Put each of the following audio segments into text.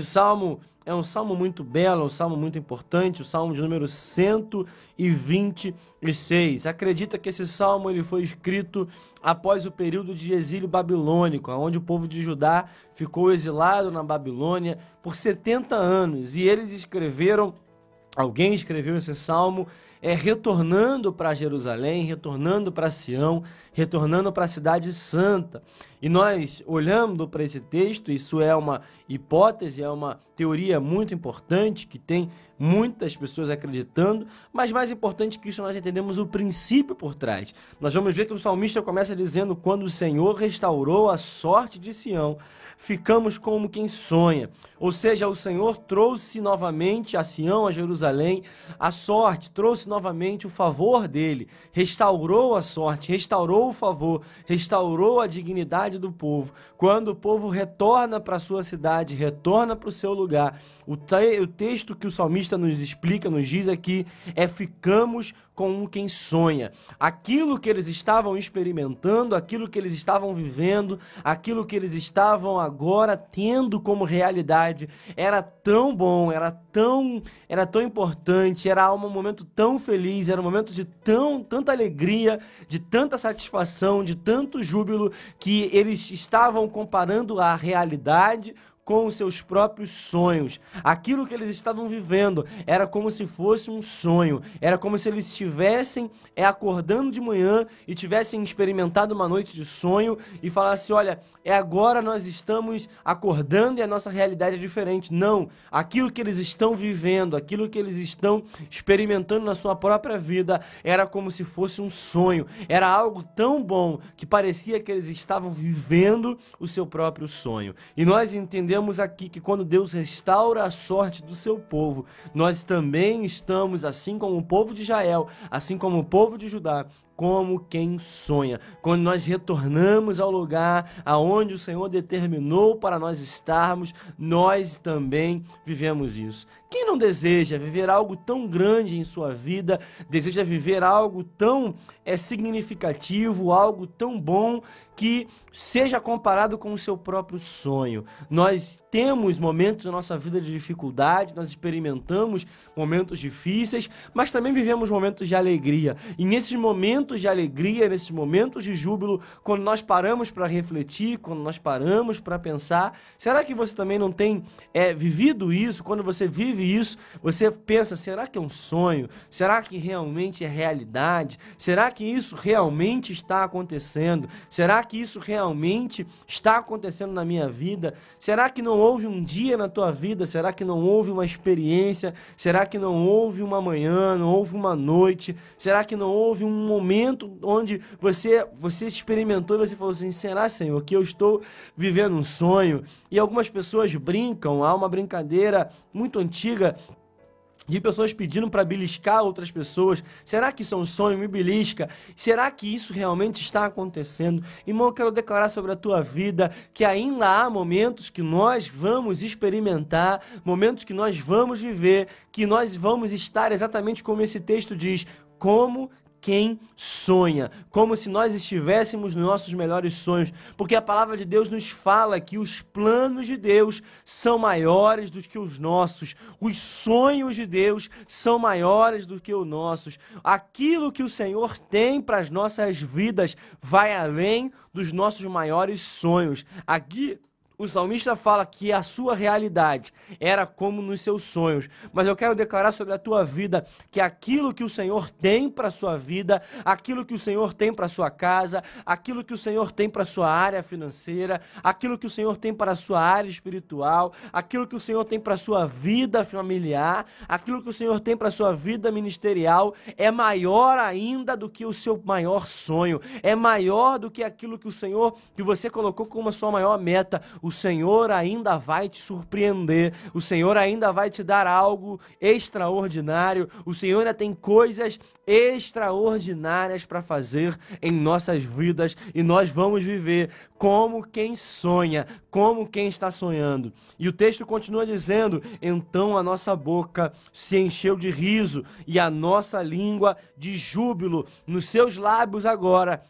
Esse salmo é um salmo muito belo, um salmo muito importante, o salmo de número 126. Acredita que esse salmo ele foi escrito após o período de exílio babilônico, onde o povo de Judá ficou exilado na Babilônia por 70 anos, e eles escreveram Alguém escreveu esse salmo é, retornando para Jerusalém, retornando para Sião, retornando para a cidade santa. E nós olhando para esse texto, isso é uma hipótese, é uma teoria muito importante que tem muitas pessoas acreditando, mas mais importante que isso, nós entendemos o princípio por trás. Nós vamos ver que o salmista começa dizendo: Quando o Senhor restaurou a sorte de Sião, ficamos como quem sonha. Ou seja, o Senhor trouxe novamente a Sião, a Jerusalém, a sorte, trouxe novamente o favor dele, restaurou a sorte, restaurou o favor, restaurou a dignidade do povo. Quando o povo retorna para sua cidade, retorna para o seu lugar, o, te o texto que o salmista nos explica, nos diz aqui, é ficamos com quem sonha. Aquilo que eles estavam experimentando, aquilo que eles estavam vivendo, aquilo que eles estavam agora tendo como realidade, era tão bom, era tão, era tão importante, era um momento tão feliz, era um momento de tão, tanta alegria, de tanta satisfação, de tanto júbilo que eles estavam comparando a realidade com os seus próprios sonhos. Aquilo que eles estavam vivendo era como se fosse um sonho. Era como se eles estivessem é, acordando de manhã e tivessem experimentado uma noite de sonho e falassem: olha, é agora nós estamos acordando e a nossa realidade é diferente. Não. Aquilo que eles estão vivendo, aquilo que eles estão experimentando na sua própria vida era como se fosse um sonho. Era algo tão bom que parecia que eles estavam vivendo o seu próprio sonho. E nós entendemos vemos aqui que quando Deus restaura a sorte do seu povo, nós também estamos, assim como o povo de Israel, assim como o povo de Judá, como quem sonha. Quando nós retornamos ao lugar aonde o Senhor determinou para nós estarmos, nós também vivemos isso. Quem não deseja viver algo tão grande em sua vida, deseja viver algo tão é significativo, algo tão bom que seja comparado com o seu próprio sonho. Nós temos momentos na nossa vida de dificuldade, nós experimentamos momentos difíceis, mas também vivemos momentos de alegria. E nesses momentos de alegria, nesses momentos de júbilo, quando nós paramos para refletir, quando nós paramos para pensar, será que você também não tem é, vivido isso? Quando você vive isso, você pensa: será que é um sonho? Será que realmente é realidade? Será que isso realmente está acontecendo? Será que isso realmente está acontecendo na minha vida? Será que não houve um dia na tua vida? Será que não houve uma experiência? Será que não houve uma manhã, não houve uma noite? Será que não houve um momento onde você você experimentou e você falou assim: será, Senhor, que eu estou vivendo um sonho? E algumas pessoas brincam, há uma brincadeira muito antiga de pessoas pedindo para beliscar outras pessoas. Será que isso é um sonho? Me belisca. Será que isso realmente está acontecendo? Irmão, eu quero declarar sobre a tua vida que ainda há momentos que nós vamos experimentar, momentos que nós vamos viver, que nós vamos estar exatamente como esse texto diz, como quem sonha, como se nós estivéssemos nos nossos melhores sonhos, porque a palavra de Deus nos fala que os planos de Deus são maiores do que os nossos, os sonhos de Deus são maiores do que os nossos. Aquilo que o Senhor tem para as nossas vidas vai além dos nossos maiores sonhos. Aqui o salmista fala que a sua realidade era como nos seus sonhos, mas eu quero declarar sobre a tua vida que aquilo que o Senhor tem para a sua vida, aquilo que o Senhor tem para a sua casa, aquilo que o Senhor tem para a sua área financeira, aquilo que o Senhor tem para a sua área espiritual, aquilo que o Senhor tem para a sua vida familiar, aquilo que o Senhor tem para a sua vida ministerial é maior ainda do que o seu maior sonho, é maior do que aquilo que o Senhor que você colocou como a sua maior meta. O o Senhor ainda vai te surpreender, o Senhor ainda vai te dar algo extraordinário, o Senhor ainda tem coisas extraordinárias para fazer em nossas vidas e nós vamos viver como quem sonha, como quem está sonhando. E o texto continua dizendo: então a nossa boca se encheu de riso e a nossa língua de júbilo, nos seus lábios agora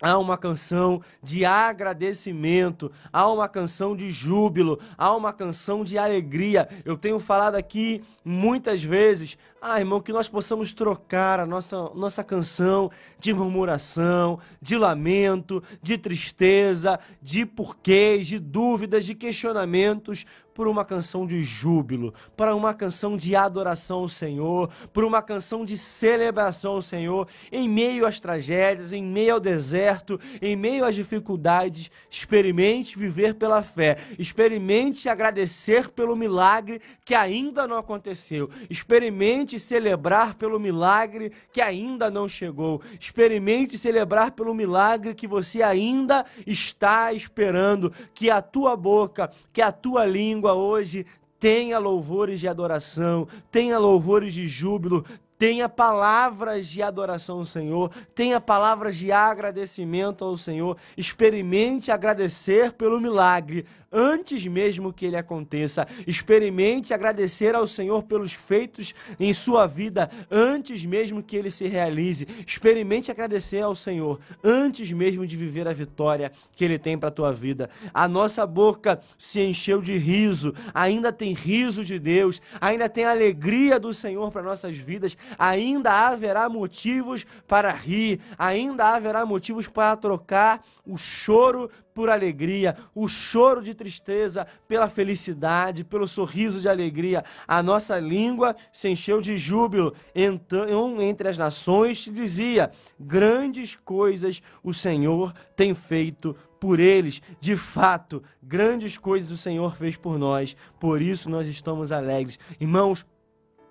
Há uma canção de agradecimento, há uma canção de júbilo, há uma canção de alegria. Eu tenho falado aqui muitas vezes, ah, irmão, que nós possamos trocar a nossa, nossa canção de murmuração, de lamento, de tristeza, de porquês, de dúvidas, de questionamentos por uma canção de júbilo, para uma canção de adoração ao Senhor, por uma canção de celebração ao Senhor, em meio às tragédias, em meio ao deserto, em meio às dificuldades. Experimente viver pela fé, experimente agradecer pelo milagre que ainda não aconteceu, experimente celebrar pelo milagre que ainda não chegou, experimente celebrar pelo milagre que você ainda está esperando, que a tua boca, que a tua língua, língua hoje tenha louvores de adoração, tenha louvores de júbilo, tenha palavras de adoração ao Senhor, tenha palavras de agradecimento ao Senhor, experimente agradecer pelo milagre antes mesmo que ele aconteça. Experimente agradecer ao Senhor pelos feitos em sua vida antes mesmo que ele se realize. Experimente agradecer ao Senhor antes mesmo de viver a vitória que ele tem para a tua vida. A nossa boca se encheu de riso, ainda tem riso de Deus, ainda tem alegria do Senhor para nossas vidas, ainda haverá motivos para rir, ainda haverá motivos para trocar o choro por alegria, o choro de tristeza pela felicidade, pelo sorriso de alegria. A nossa língua se encheu de júbilo. Então, entre as nações, dizia: grandes coisas o Senhor tem feito por eles. De fato, grandes coisas o Senhor fez por nós. Por isso nós estamos alegres. Irmãos,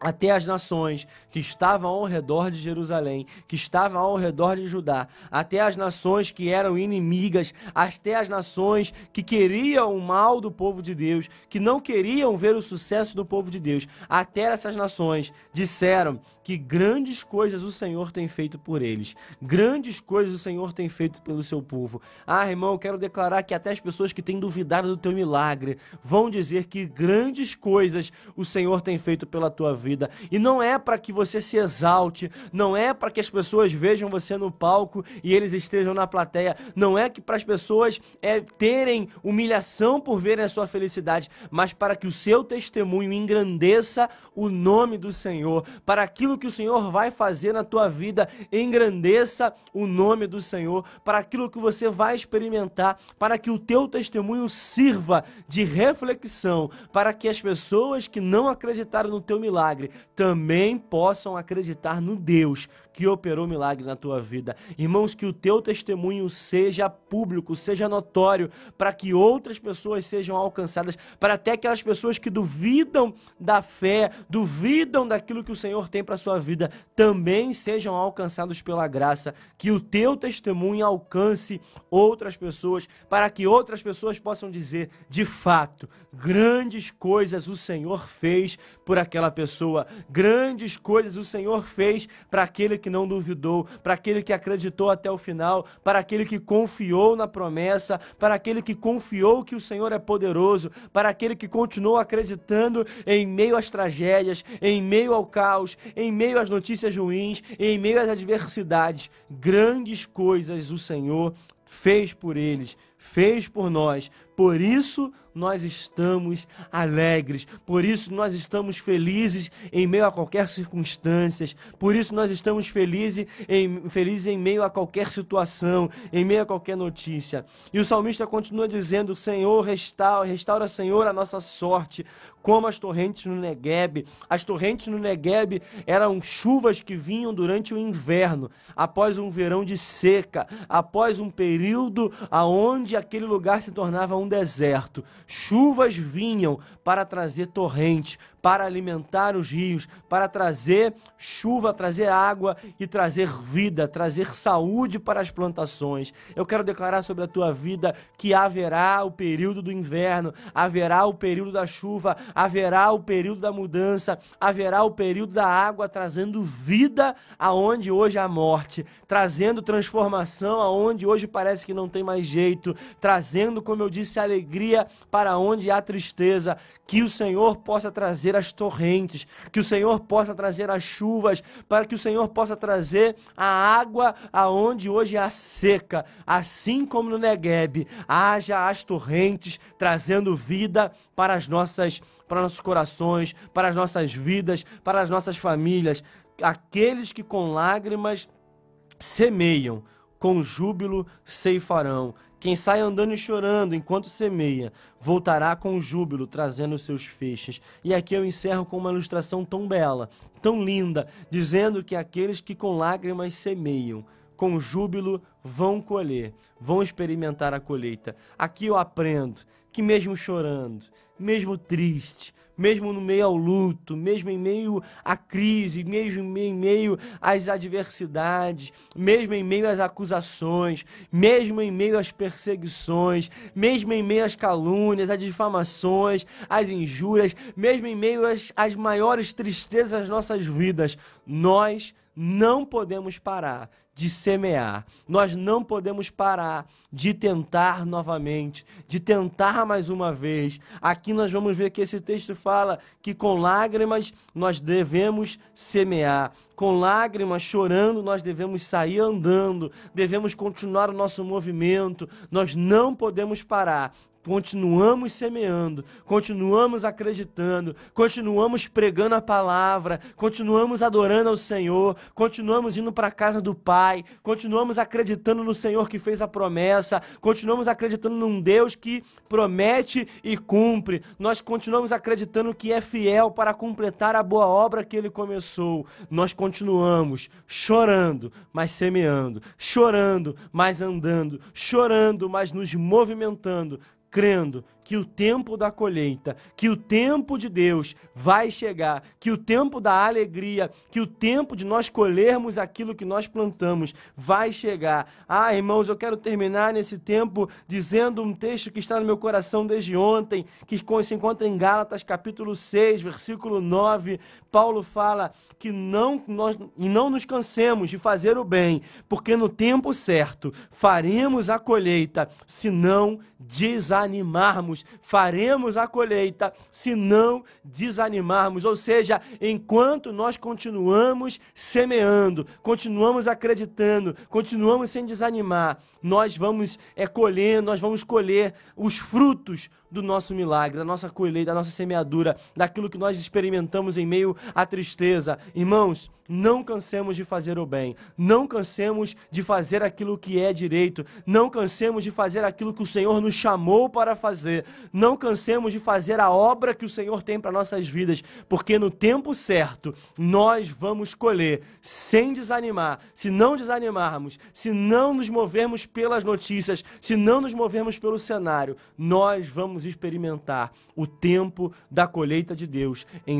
até as nações que estavam ao redor de Jerusalém, que estavam ao redor de Judá, até as nações que eram inimigas, até as nações que queriam o mal do povo de Deus, que não queriam ver o sucesso do povo de Deus, até essas nações disseram que grandes coisas o Senhor tem feito por eles, grandes coisas o Senhor tem feito pelo seu povo. Ah, irmão, eu quero declarar que até as pessoas que têm duvidado do teu milagre vão dizer que grandes coisas o Senhor tem feito pela tua vida vida. E não é para que você se exalte, não é para que as pessoas vejam você no palco e eles estejam na plateia, não é que para as pessoas é, terem humilhação por verem a sua felicidade, mas para que o seu testemunho engrandeça o nome do Senhor, para aquilo que o Senhor vai fazer na tua vida, engrandeça o nome do Senhor, para aquilo que você vai experimentar, para que o teu testemunho sirva de reflexão, para que as pessoas que não acreditaram no teu milagre milagre também possam acreditar no Deus que operou milagre na tua vida. Irmãos, que o teu testemunho seja público, seja notório, para que outras pessoas sejam alcançadas, para até aquelas pessoas que duvidam da fé, duvidam daquilo que o Senhor tem para sua vida, também sejam alcançados pela graça, que o teu testemunho alcance outras pessoas, para que outras pessoas possam dizer, de fato, grandes coisas o Senhor fez por aquela pessoa, grandes coisas o Senhor fez para aquele que não duvidou, para aquele que acreditou até o final, para aquele que confiou na promessa, para aquele que confiou que o Senhor é poderoso, para aquele que continuou acreditando em meio às tragédias, em meio ao caos, em meio às notícias ruins, em meio às adversidades. Grandes coisas o Senhor fez por eles, fez por nós. Por isso nós estamos alegres, por isso nós estamos felizes em meio a qualquer circunstância, por isso nós estamos felizes em, felizes em meio a qualquer situação, em meio a qualquer notícia. E o salmista continua dizendo: Senhor, restaura, restaura, Senhor, a nossa sorte, como as torrentes no Negueb. As torrentes no Negueb eram chuvas que vinham durante o inverno, após um verão de seca, após um período aonde aquele lugar se tornava um deserto. Chuvas vinham para trazer torrentes, para alimentar os rios, para trazer chuva, trazer água e trazer vida, trazer saúde para as plantações. Eu quero declarar sobre a tua vida que haverá o período do inverno, haverá o período da chuva, haverá o período da mudança, haverá o período da água trazendo vida aonde hoje há morte, trazendo transformação aonde hoje parece que não tem mais jeito, trazendo, como eu disse, alegria para onde há tristeza, que o Senhor possa trazer as torrentes, que o Senhor possa trazer as chuvas, para que o Senhor possa trazer a água aonde hoje há seca, assim como no Negueb, haja as torrentes trazendo vida para as nossas para nossos corações, para as nossas vidas, para as nossas famílias, aqueles que com lágrimas semeiam, com júbilo ceifarão. Quem sai andando e chorando enquanto semeia, voltará com júbilo, trazendo seus feixes. E aqui eu encerro com uma ilustração tão bela, tão linda, dizendo que aqueles que com lágrimas semeiam, com júbilo vão colher, vão experimentar a colheita. Aqui eu aprendo que mesmo chorando, mesmo triste, mesmo no meio ao luto, mesmo em meio à crise, mesmo em meio às adversidades, mesmo em meio às acusações, mesmo em meio às perseguições, mesmo em meio às calúnias, às difamações, às injúrias, mesmo em meio às, às maiores tristezas das nossas vidas, nós não podemos parar de semear. Nós não podemos parar de tentar novamente, de tentar mais uma vez. Aqui nós vamos ver que esse texto fala que com lágrimas nós devemos semear. Com lágrimas, chorando, nós devemos sair andando, devemos continuar o nosso movimento. Nós não podemos parar continuamos semeando, continuamos acreditando, continuamos pregando a palavra, continuamos adorando ao Senhor, continuamos indo para a casa do Pai, continuamos acreditando no Senhor que fez a promessa, continuamos acreditando num Deus que promete e cumpre. Nós continuamos acreditando que é fiel para completar a boa obra que ele começou. Nós continuamos chorando, mas semeando, chorando, mas andando, chorando, mas nos movimentando crendo que o tempo da colheita, que o tempo de Deus vai chegar, que o tempo da alegria, que o tempo de nós colhermos aquilo que nós plantamos vai chegar. Ah, irmãos, eu quero terminar nesse tempo dizendo um texto que está no meu coração desde ontem, que se encontra em Gálatas capítulo 6, versículo 9. Paulo fala que não nós e não nos cansemos de fazer o bem, porque no tempo certo faremos a colheita, se não desanimarmos faremos a colheita se não desanimarmos. Ou seja, enquanto nós continuamos semeando, continuamos acreditando, continuamos sem desanimar, nós vamos é, colher, nós vamos colher os frutos do nosso milagre, da nossa colheita, da nossa semeadura, daquilo que nós experimentamos em meio à tristeza. Irmãos, não cansemos de fazer o bem, não cansemos de fazer aquilo que é direito, não cansemos de fazer aquilo que o Senhor nos chamou para fazer, não cansemos de fazer a obra que o Senhor tem para nossas vidas, porque no tempo certo nós vamos colher sem desanimar. Se não desanimarmos, se não nos movermos pelas notícias, se não nos movermos pelo cenário, nós vamos experimentar o tempo da colheita de Deus. Em